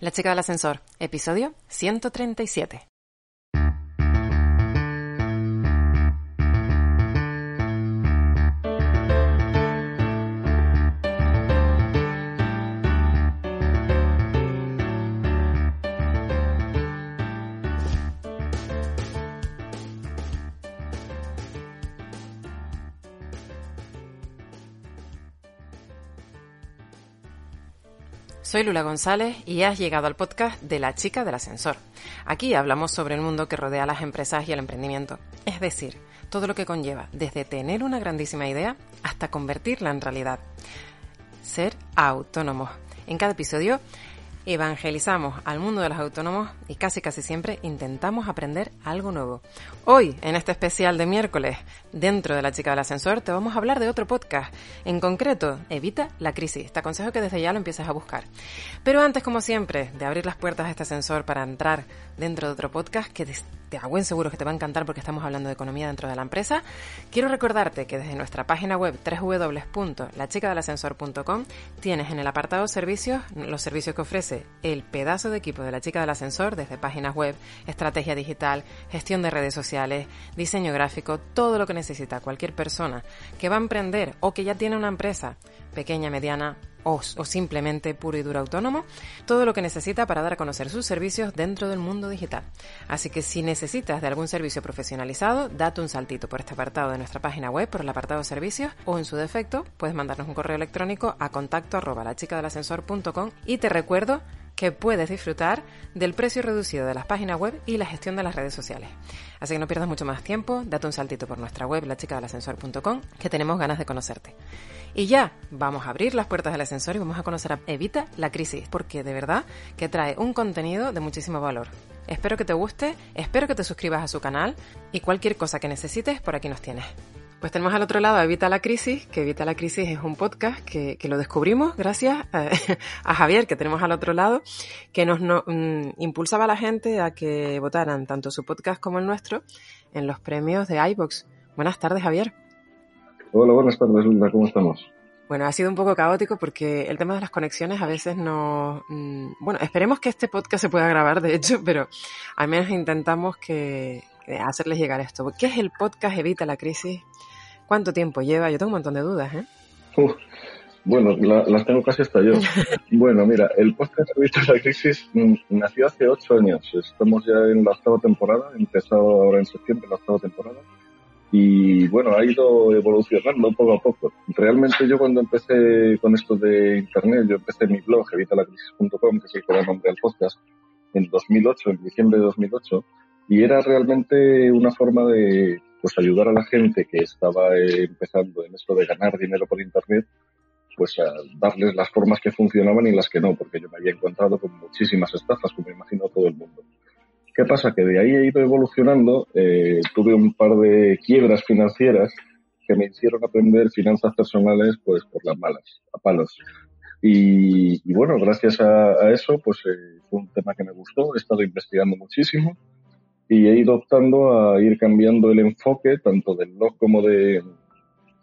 La chica del ascensor, episodio 137. Soy Lula González y has llegado al podcast de La chica del ascensor. Aquí hablamos sobre el mundo que rodea a las empresas y el emprendimiento, es decir, todo lo que conlleva desde tener una grandísima idea hasta convertirla en realidad. Ser autónomos. En cada episodio evangelizamos al mundo de los autónomos y casi casi siempre intentamos aprender algo nuevo. Hoy, en este especial de miércoles, dentro de la chica del ascensor, te vamos a hablar de otro podcast. En concreto, Evita la crisis. Te aconsejo que desde ya lo empieces a buscar. Pero antes, como siempre, de abrir las puertas de este ascensor para entrar dentro de otro podcast que te hago en seguro que te va a encantar porque estamos hablando de economía dentro de la empresa, quiero recordarte que desde nuestra página web www.lachicadelascensor.com tienes en el apartado servicios los servicios que ofrece el pedazo de equipo de la chica del ascensor desde páginas web, estrategia digital, gestión de redes sociales, diseño gráfico, todo lo que necesita cualquier persona que va a emprender o que ya tiene una empresa pequeña, mediana o, o, simplemente puro y duro autónomo, todo lo que necesita para dar a conocer sus servicios dentro del mundo digital. Así que si necesitas de algún servicio profesionalizado, date un saltito por este apartado de nuestra página web, por el apartado servicios, o en su defecto, puedes mandarnos un correo electrónico a contacto arroba lachicadelascensor.com y te recuerdo que puedes disfrutar del precio reducido de las páginas web y la gestión de las redes sociales. Así que no pierdas mucho más tiempo, date un saltito por nuestra web, lachicadelascensor.com, que tenemos ganas de conocerte. Y ya, vamos a abrir las puertas del ascensor y vamos a conocer a Evita la crisis, porque de verdad que trae un contenido de muchísimo valor. Espero que te guste, espero que te suscribas a su canal y cualquier cosa que necesites, por aquí nos tienes. Pues tenemos al otro lado a Evita la Crisis, que Evita la Crisis es un podcast que, que lo descubrimos gracias a, a, Javier, que tenemos al otro lado, que nos no, um, impulsaba a la gente a que votaran tanto su podcast como el nuestro en los premios de iBox. Buenas tardes, Javier. Hola, buenas tardes, Linda, ¿cómo estamos? Bueno, ha sido un poco caótico porque el tema de las conexiones a veces no... Bueno, esperemos que este podcast se pueda grabar, de hecho, pero al menos intentamos que hacerles llegar esto. ¿Qué es el podcast Evita la Crisis? ¿Cuánto tiempo lleva? Yo tengo un montón de dudas, ¿eh? Uf, bueno, la, las tengo casi hasta yo. bueno, mira, el podcast Evita la Crisis nació hace ocho años. Estamos ya en la octava temporada, empezado ahora en septiembre la octava temporada. Y bueno, ha ido evolucionando poco a poco. Realmente yo cuando empecé con esto de Internet, yo empecé mi blog, evitalacrisis.com, que es el que da nombre al podcast, en 2008, en diciembre de 2008, y era realmente una forma de pues ayudar a la gente que estaba empezando en esto de ganar dinero por internet, pues a darles las formas que funcionaban y las que no, porque yo me había encontrado con muchísimas estafas, como imagino todo el mundo. ¿Qué pasa? Que de ahí he ido evolucionando, eh, tuve un par de quiebras financieras que me hicieron aprender finanzas personales pues por las malas, a palos. Y, y bueno, gracias a, a eso, pues eh, fue un tema que me gustó, he estado investigando muchísimo y he ido optando a ir cambiando el enfoque tanto del blog como de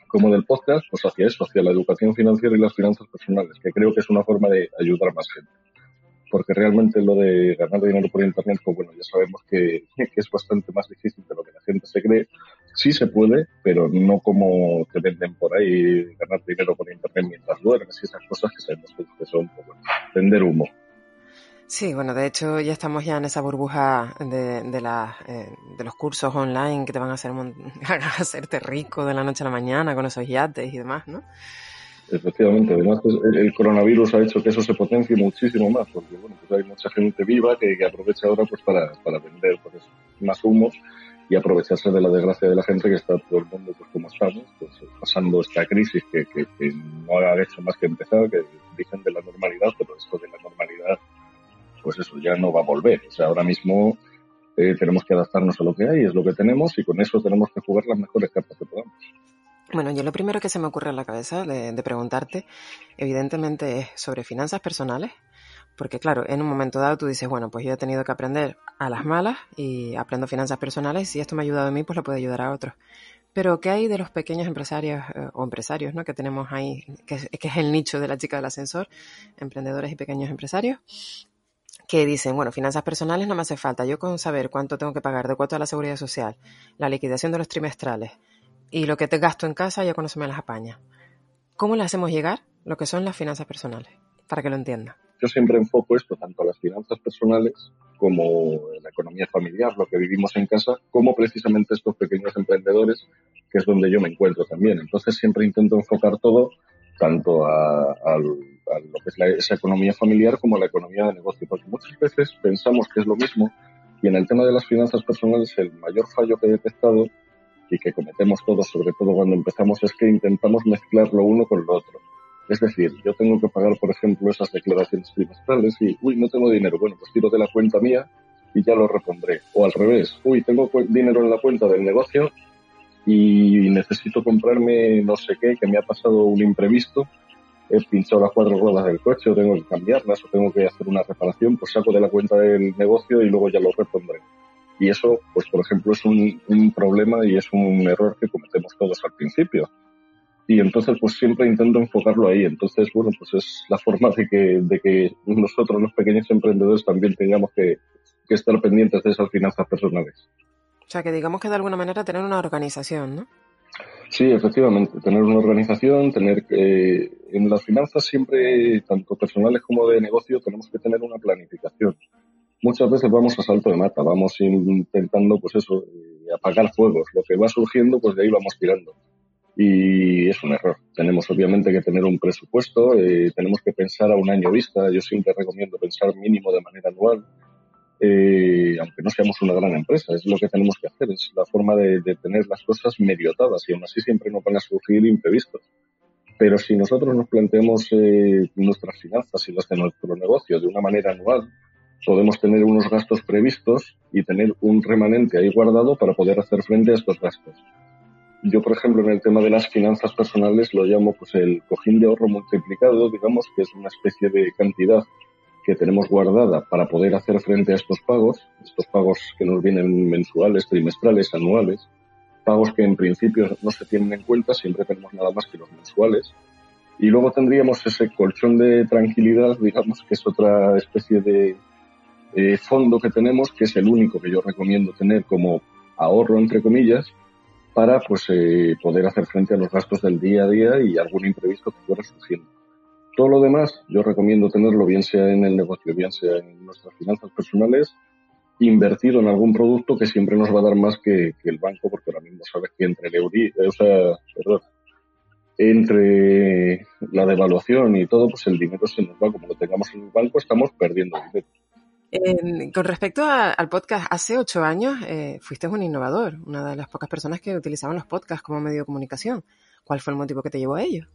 como del podcast pues hacia eso, hacia la educación financiera y las finanzas personales, que creo que es una forma de ayudar a más gente. Porque realmente lo de ganar dinero por internet, pues bueno, ya sabemos que, que es bastante más difícil de lo que la gente se cree. Sí se puede, pero no como te venden por ahí ganar dinero por internet mientras duermes y esas cosas que sabemos que son pues bueno, vender humo. Sí, bueno, de hecho ya estamos ya en esa burbuja de, de, la, eh, de los cursos online que te van a hacer a hacerte rico de la noche a la mañana con esos yates y demás, ¿no? Efectivamente, además el, el, coronavirus ha hecho que eso se potencie muchísimo más, porque bueno, pues hay mucha gente viva que, aprovecha ahora pues para, para vender pues, más humos y aprovecharse de la desgracia de la gente que está todo el mundo pues como estamos, pues pasando esta crisis que, que no ha hecho más que empezar, que dicen de la normalidad, pero esto de la normalidad pues eso ya no va a volver. O sea, ahora mismo eh, tenemos que adaptarnos a lo que hay, es lo que tenemos y con eso tenemos que jugar las mejores cartas que podamos. Bueno, yo lo primero que se me ocurre en la cabeza de, preguntarte, evidentemente, es sobre finanzas personales, porque claro, en un momento dado tú dices, bueno, pues yo he tenido que aprender a las malas y aprendo finanzas personales, y si esto me ha ayudado a mí, pues lo puede ayudar a otros. Pero ¿qué hay de los pequeños empresarios eh, o empresarios ¿no? que tenemos ahí, que, es el nicho de la chica del ascensor, emprendedores y pequeños empresarios? Que dicen, bueno, finanzas personales no me hace falta, yo con saber cuánto tengo que pagar de cuota a la seguridad social, la liquidación de los trimestrales y lo que te gasto en casa, ya con eso me las apaña. ¿Cómo le hacemos llegar lo que son las finanzas personales? Para que lo entienda. Yo siempre enfoco esto tanto a las finanzas personales como la economía familiar, lo que vivimos en casa, como precisamente estos pequeños emprendedores, que es donde yo me encuentro también. Entonces siempre intento enfocar todo tanto a, lo que es esa economía familiar como a la economía de negocio, porque muchas veces pensamos que es lo mismo y en el tema de las finanzas personales el mayor fallo que he detectado y que cometemos todos, sobre todo cuando empezamos, es que intentamos mezclar lo uno con lo otro. Es decir, yo tengo que pagar, por ejemplo, esas declaraciones trimestrales y, uy, no tengo dinero, bueno, pues tiro de la cuenta mía y ya lo repondré. O al revés, uy, tengo dinero en la cuenta del negocio y necesito comprarme no sé qué, que me ha pasado un imprevisto, he pinchado las cuatro ruedas del coche o tengo que cambiarlas o tengo que hacer una reparación, pues saco de la cuenta del negocio y luego ya lo repondré. Y eso, pues por ejemplo, es un, un problema y es un error que cometemos todos al principio. Y entonces, pues siempre intento enfocarlo ahí. Entonces, bueno, pues es la forma de que, de que nosotros, los pequeños emprendedores, también tengamos que, que estar pendientes de esas finanzas personales. O sea, que digamos que de alguna manera tener una organización, ¿no? Sí, efectivamente, tener una organización, tener eh, en las finanzas siempre, tanto personales como de negocio, tenemos que tener una planificación. Muchas veces vamos a salto de mata, vamos intentando, pues eso, eh, apagar fuegos. Lo que va surgiendo, pues de ahí vamos tirando. Y es un error. Tenemos obviamente que tener un presupuesto, eh, tenemos que pensar a un año vista. Yo siempre recomiendo pensar mínimo de manera anual eh, aunque no seamos una gran empresa, es lo que tenemos que hacer, es la forma de, tener las cosas medio y aún así siempre nos van a surgir imprevistos. Pero si nosotros nos planteamos eh, nuestras finanzas y las de nuestro negocio de una manera anual, podemos tener unos gastos previstos y tener un remanente ahí guardado para poder hacer frente a estos gastos. Yo, por ejemplo, en el tema de las finanzas personales lo llamo pues el cojín de ahorro multiplicado, digamos que es una especie de cantidad que tenemos guardada para poder hacer frente a estos pagos, estos pagos que nos vienen mensuales, trimestrales, anuales, pagos que en principio no se tienen en cuenta, siempre tenemos nada más que los mensuales. Y luego tendríamos ese colchón de tranquilidad, digamos, que es otra especie de eh, fondo que tenemos, que es el único que yo recomiendo tener como ahorro, entre comillas, para pues eh, poder hacer frente a los gastos del día a día y algún imprevisto que fuera surgiendo. Todo lo demás yo recomiendo tenerlo bien sea en el negocio, bien sea en nuestras finanzas personales, invertido en algún producto que siempre nos va a dar más que, el banco, porque ahora mismo sabes que entre el Euri, o sea, perdón, entre la devaluación y todo, pues el dinero se nos va. Como lo tengamos en el banco, estamos perdiendo dinero. con respecto al podcast, hace ocho años eh, fuiste un innovador, una de las pocas personas que utilizaban los podcasts como medio de comunicación. ¿Cuál fue el motivo que te llevó a ello?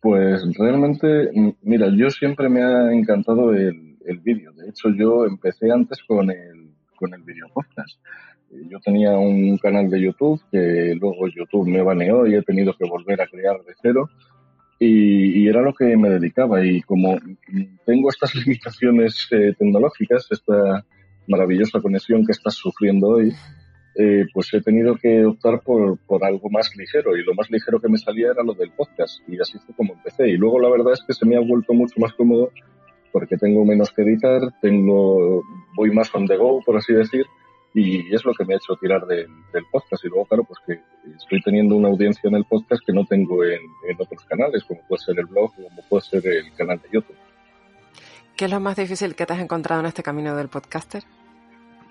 Pues realmente, mira, yo siempre me ha encantado el, el vídeo. De hecho, yo empecé antes con el, con el video podcast. Yo tenía un canal de YouTube que luego YouTube me baneó y he tenido que volver a crear de cero. Y, y era lo que me dedicaba. Y como tengo estas limitaciones eh, tecnológicas, esta maravillosa conexión que estás sufriendo hoy, eh, pues he tenido que optar por, por, algo más ligero y lo más ligero que me salía era lo del podcast y así fue como empecé y luego la verdad es que se me ha vuelto mucho más cómodo porque tengo menos que editar, tengo, voy más on the go por así decir y es lo que me ha hecho tirar del podcast y luego claro pues que estoy teniendo una audiencia en el podcast que no tengo en, en otros canales como puede ser el blog como puede ser el canal de YouTube. ¿Qué es lo más difícil que te has encontrado en este camino del podcaster?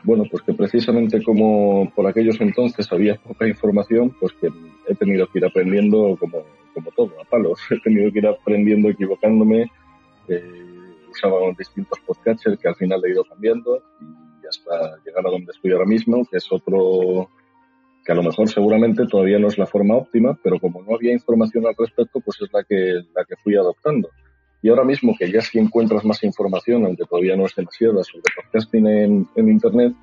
Bueno, pues que precisamente como por aquellos entonces había poca información, pues que he tenido que ir aprendiendo como, como todo, a palos. He tenido que ir aprendiendo, equivocándome. Eh, usaba distintos podcatchers que al final he ido cambiando y hasta llegar a donde estoy ahora mismo, que es otro que a lo mejor seguramente todavía no es la forma óptima, pero como no había información al respecto, pues es la que, la que fui adoptando. Y ahora mismo que ya sí encuentras más información, aunque todavía no es demasiada, sobre podcasting en, en Internet,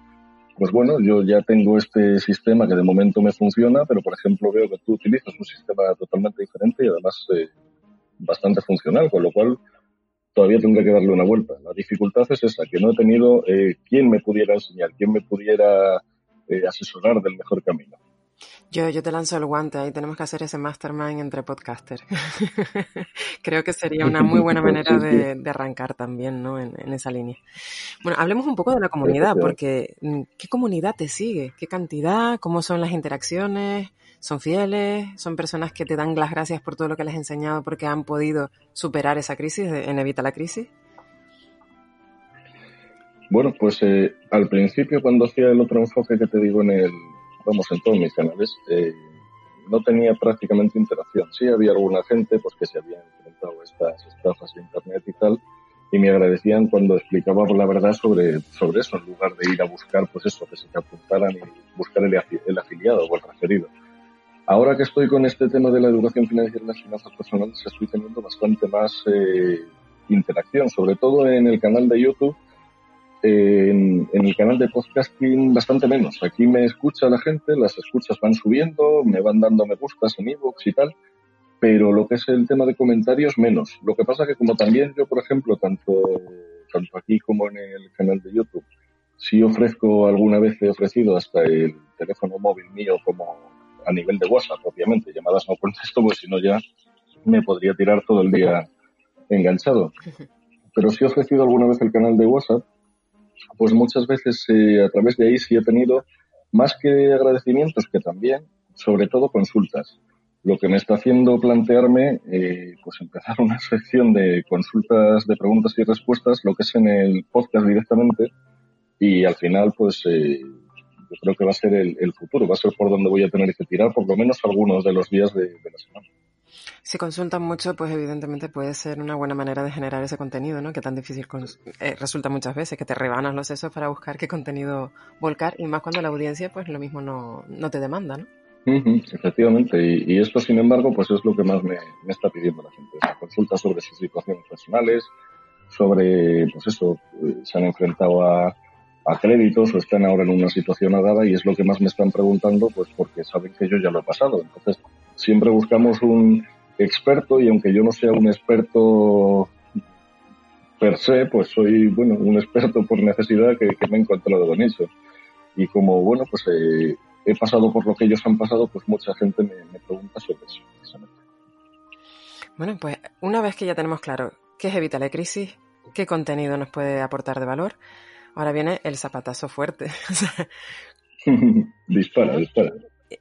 pues bueno, yo ya tengo este sistema que de momento me funciona, pero por ejemplo veo que tú utilizas un sistema totalmente diferente y además eh, bastante funcional, con lo cual todavía tendré que darle una vuelta. La dificultad es esa, que no he tenido eh, quien me pudiera enseñar, quien me pudiera eh, asesorar del mejor camino. Yo, yo te lanzo el guante, ahí tenemos que hacer ese mastermind entre podcasters. Creo que sería una muy buena manera de, arrancar también, ¿no? En, esa línea. Bueno, hablemos un poco de la comunidad, porque mm, ¿qué comunidad te sigue? ¿Qué cantidad? ¿Cómo son las interacciones? ¿Son fieles? ¿Son personas que te dan las gracias por todo lo que les has enseñado porque han podido superar esa crisis, en Evita la Crisis? Bueno, pues eh, al principio cuando hacía el otro enfoque que te digo en el, vamos, en todos mis canales, eh, no tenía prácticamente interacción. Sí había alguna gente pues que se había enfrentado a estas estafas de internet y tal, y me agradecían cuando explicaba la verdad sobre, sobre eso, en lugar de ir a buscar, pues eso, que se te apuntaran y buscar el, el afiliado o el referido. Ahora que estoy con este tema de la educación financiera y las finanzas personales, estoy teniendo bastante más eh, interacción, sobre todo en el canal de YouTube en, el canal de podcasting bastante menos. Aquí me escucha la gente, las escuchas van subiendo, me van dando me gustas en iVoox y tal, pero lo que es el tema de comentarios menos. Lo que pasa que como también yo, por ejemplo, tanto, tanto aquí como en el canal de YouTube, si ofrezco alguna vez he ofrecido hasta el teléfono móvil mío como a nivel de WhatsApp, obviamente, llamadas no contesto, pues si no ya me podría tirar todo el día enganchado. Pero si he ofrecido alguna vez el canal de WhatsApp pues muchas veces eh, a través de ahí sí he tenido más que agradecimientos que también, sobre todo consultas. Lo que me está haciendo plantearme, eh, pues empezar una sección de consultas de preguntas y respuestas, lo que es en el podcast directamente, y al final, pues eh, yo creo que va a ser el, futuro, va a ser por donde voy a tener que tirar, por lo menos algunos de los días de la semana. Si consultan mucho, pues evidentemente puede ser una buena manera de generar ese contenido, ¿no? Que tan difícil eh, resulta muchas veces, que te rebanas los sesos para buscar qué contenido volcar, y más cuando la audiencia, pues lo mismo no, no te demanda, ¿no? efectivamente, y, esto, sin embargo, pues es lo que más me, está pidiendo la gente. Consultas sobre sus situaciones personales, sobre, pues eso, eh, se han enfrentado a, a créditos o están ahora en una situación dada y es lo que más me están preguntando, pues porque saben que yo ya lo he pasado. Entonces, siempre buscamos un experto y aunque yo no sea un experto per se, pues soy, bueno, un experto por necesidad que, me he encontrado con eso. Y como, bueno, pues eh, he pasado por lo que ellos han pasado, pues mucha gente me, pregunta sobre eso, precisamente. Bueno, pues una vez que ya tenemos claro qué es Evita la Crisis, qué contenido nos puede aportar de valor, ahora viene el zapatazo fuerte. dispara, dispara.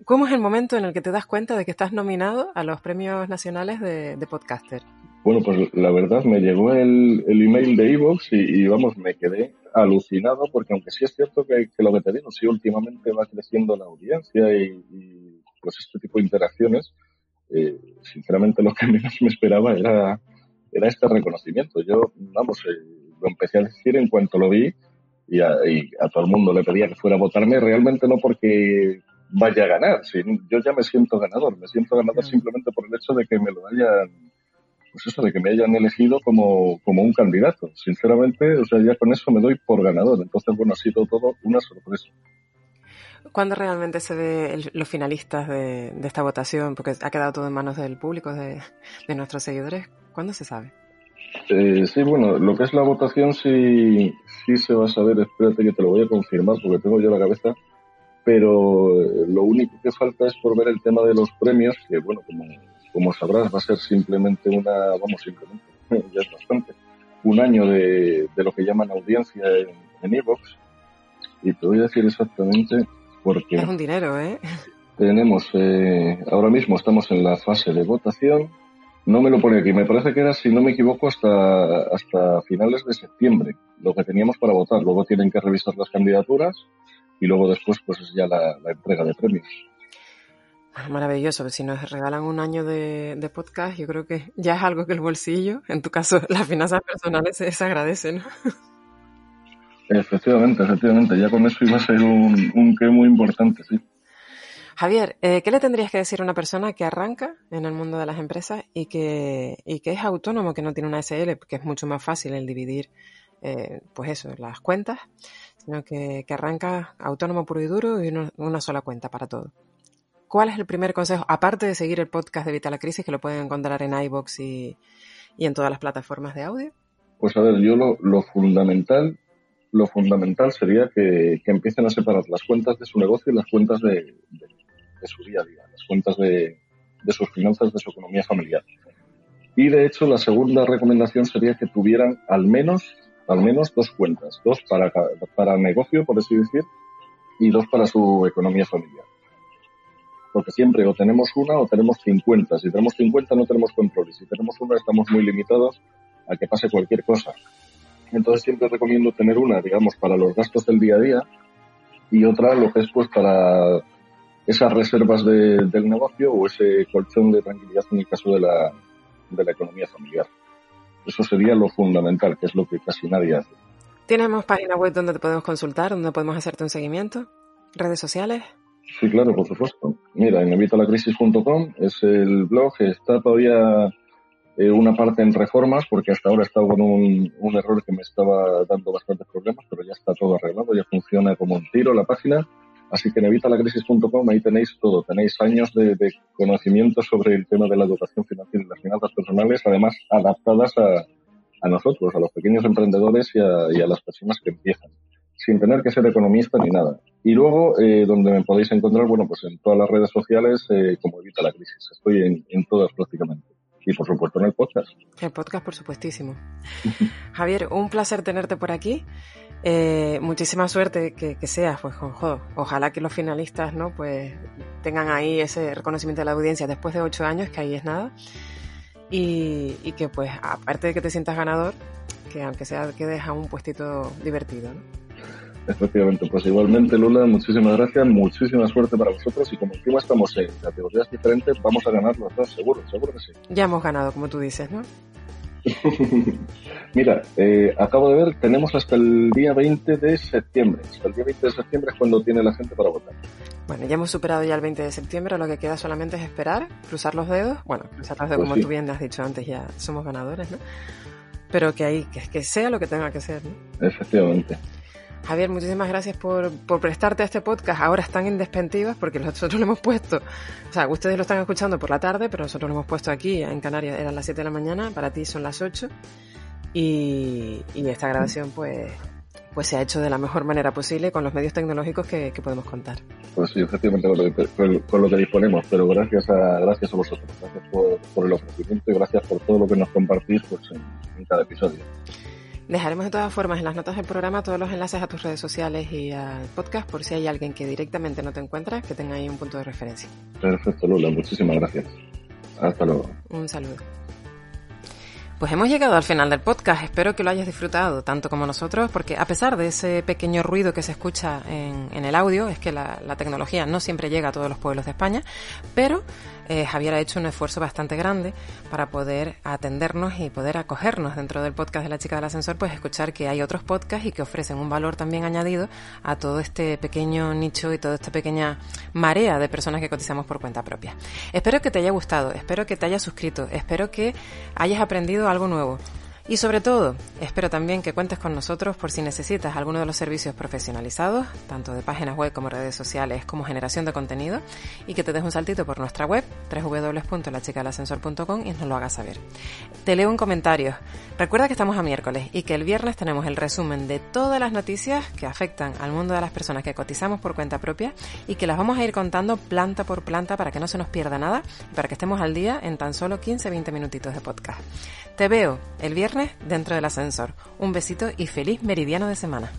¿Cómo es el momento en el que te das cuenta de que estás nominado a los premios nacionales de, podcaster? Bueno, pues la verdad me llegó el, email de Evox y, vamos, me quedé alucinado porque aunque sí es cierto que, lo que te digo, sí últimamente va creciendo la audiencia y, pues este tipo de interacciones, eh, sinceramente lo que menos me esperaba era, era este reconocimiento. Yo, vamos, eh, lo empecé a decir en cuanto lo vi y a, y a, todo el mundo le pedía que fuera a votarme, realmente no porque vaya a ganar. Sí, yo ya me siento ganador, me siento ganador simplemente por el hecho de que me lo hayan, pues eso, de que me hayan elegido como, como un candidato. Sinceramente, o sea, ya con eso me doy por ganador. Entonces, bueno, ha sido todo una sorpresa. ¿Cuándo realmente se ve los finalistas de, de, esta votación? Porque ha quedado todo en manos del público, de, de nuestros seguidores. ¿Cuándo se sabe? Eh, sí, bueno, lo que es la votación sí, sí se va a saber. Espérate que te lo voy a confirmar porque tengo yo la cabeza pero eh, lo único que falta es por ver el tema de los premios, que bueno, como, como sabrás, va a ser simplemente una, vamos, simplemente, ya es bastante, un año de, de lo que llaman audiencia en Evox. y te voy a decir exactamente porque... Es un dinero, ¿eh? Tenemos, eh, ahora mismo estamos en la fase de votación, no me lo pone aquí, me parece que era, si no me equivoco, hasta, hasta finales de septiembre, lo que teníamos para votar. Luego tienen que revisar las candidaturas y luego después pues es ya la, entrega de premios. Maravilloso, si nos regalan un año de, podcast, yo creo que ya es algo que el bolsillo, en tu caso las finanzas personales, se, agradecen. Efectivamente, efectivamente, ya con eso iba a ser un, un qué muy importante, sí. Javier, eh, ¿qué le tendrías que decir a una persona que arranca en el mundo de las empresas y que, y que es autónomo, que no tiene una SL, porque es mucho más fácil el dividir, eh, pues eso, las cuentas, sino que, arranca autónomo puro y duro y una sola cuenta para todo. ¿Cuál es el primer consejo? Aparte de seguir el podcast de Vital la Crisis, que lo pueden encontrar en iBox y, en todas las plataformas de audio. Pues a ver, yo lo, fundamental, lo fundamental sería que, empiecen a separar las cuentas de su negocio y las cuentas de, su día a día, las cuentas de, de sus finanzas, de su economía familiar. Y de hecho, la segunda recomendación sería que tuvieran al menos, al menos dos cuentas, dos para, para negocio, por así decir, y dos para su economía familiar. Porque siempre o tenemos una o tenemos 50. Si tenemos 50 no tenemos control y si tenemos una estamos muy limitados a que pase cualquier cosa. Entonces siempre recomiendo tener una, digamos, para los gastos del día a día y otra lo que es pues para esas reservas de, del negocio o ese colchón de tranquilidad en el caso de la, de la economía familiar. Eso sería lo fundamental, que es lo que casi nadie hace. ¿Tenemos página web donde te podemos consultar, donde podemos hacerte un seguimiento? ¿Redes sociales? Sí, claro, por supuesto. Mira, en evitalacrisis.com es el blog, está todavía eh, una parte en reformas, porque hasta ahora estaba con un, un, error que me estaba dando bastantes problemas, pero ya está todo arreglado, ya funciona como un tiro la página. Así que en evitalacrisis.com ahí tenéis todo, tenéis años de, de, conocimiento sobre el tema de la educación financiera y las finanzas personales, además adaptadas a, a nosotros, a los pequeños emprendedores y a, y a, las personas que empiezan, sin tener que ser economista ni nada. Y luego, eh, donde me podéis encontrar, bueno, pues en todas las redes sociales, eh, como Evita la Crisis. Estoy en, en todas prácticamente y por supuesto en el podcast. El podcast, por supuestísimo. Javier, un placer tenerte por aquí. Eh, muchísima suerte que, que seas, pues joder, ojalá que los finalistas no pues tengan ahí ese reconocimiento de la audiencia después de ocho años, que ahí es nada. Y, y que pues aparte de que te sientas ganador, que aunque sea quedes a un puestito divertido. ¿no? Efectivamente, pues igualmente Lula, muchísimas gracias, muchísima suerte para vosotros y como encima estamos en categorías diferentes, vamos a ganar los dos, seguro, seguro que sí. Ya hemos ganado, como tú dices, ¿no? Mira, eh, acabo de ver, tenemos hasta el día 20 de septiembre. Hasta el día 20 de septiembre es cuando tiene la gente para votar. Bueno, ya hemos superado ya el 20 de septiembre, lo que queda solamente es esperar, cruzar los dedos. Bueno, cruzar los dedos, pues como sí. tú bien has dicho antes, ya somos ganadores, ¿no? Pero que ahí, que, que sea lo que tenga que ser, ¿no? Efectivamente. Javier, muchísimas gracias por, por, prestarte a este podcast. Ahora están en porque nosotros lo hemos puesto. O sea, ustedes lo están escuchando por la tarde, pero nosotros lo hemos puesto aquí en Canarias. Eran las 7 de la mañana, para ti son las 8. Y, esta grabación, pues, pues se ha hecho de la mejor manera posible con los medios tecnológicos que, podemos contar. Pues sí, efectivamente con lo, que, con lo, que, disponemos, pero gracias a, gracias a vosotros, gracias por, por, el ofrecimiento y gracias por todo lo que nos compartís pues, en cada episodio. Dejaremos de todas formas en las notas del programa todos los enlaces a tus redes sociales y al podcast por si hay alguien que directamente no te encuentra, que tenga ahí un punto de referencia. Perfecto, Lula, muchísimas gracias. Hasta luego. Un saludo. Pues hemos llegado al final del podcast. Espero que lo hayas disfrutado tanto como nosotros, porque a pesar de ese pequeño ruido que se escucha en, en el audio, es que la, la, tecnología no siempre llega a todos los pueblos de España, pero eh, Javier ha hecho un esfuerzo bastante grande para poder atendernos y poder acogernos dentro del podcast de la chica del ascensor, pues escuchar que hay otros podcasts y que ofrecen un valor también añadido a todo este pequeño nicho y toda esta pequeña marea de personas que cotizamos por cuenta propia. Espero que te haya gustado, espero que te hayas suscrito, espero que hayas aprendido algo nuevo. Y sobre todo, espero también que cuentes con nosotros por si necesitas alguno de los servicios profesionalizados, tanto de páginas web como redes sociales, como generación de contenido, y que te des un saltito por nuestra web, www.lachicalascensor.com y nos lo hagas saber. Te leo un comentario. Recuerda que estamos a miércoles y que el viernes tenemos el resumen de todas las noticias que afectan al mundo de las personas que cotizamos por cuenta propia y que las vamos a ir contando planta por planta para que no se nos pierda nada y para que estemos al día en tan solo 15-20 minutitos de podcast. Te veo el dentro del ascensor. Un besito y feliz meridiano de semana.